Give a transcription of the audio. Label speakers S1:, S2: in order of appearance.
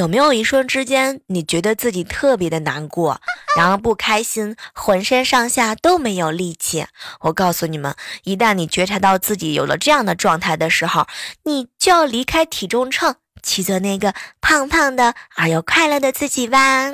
S1: 有没有一瞬之间你觉得自己特别的难过然后不开心浑身上下都没有力气？我告诉你们一旦你觉察到自己有了这样的状态的时候你就要离开体重秤去做那个胖胖的而又快乐的自己吧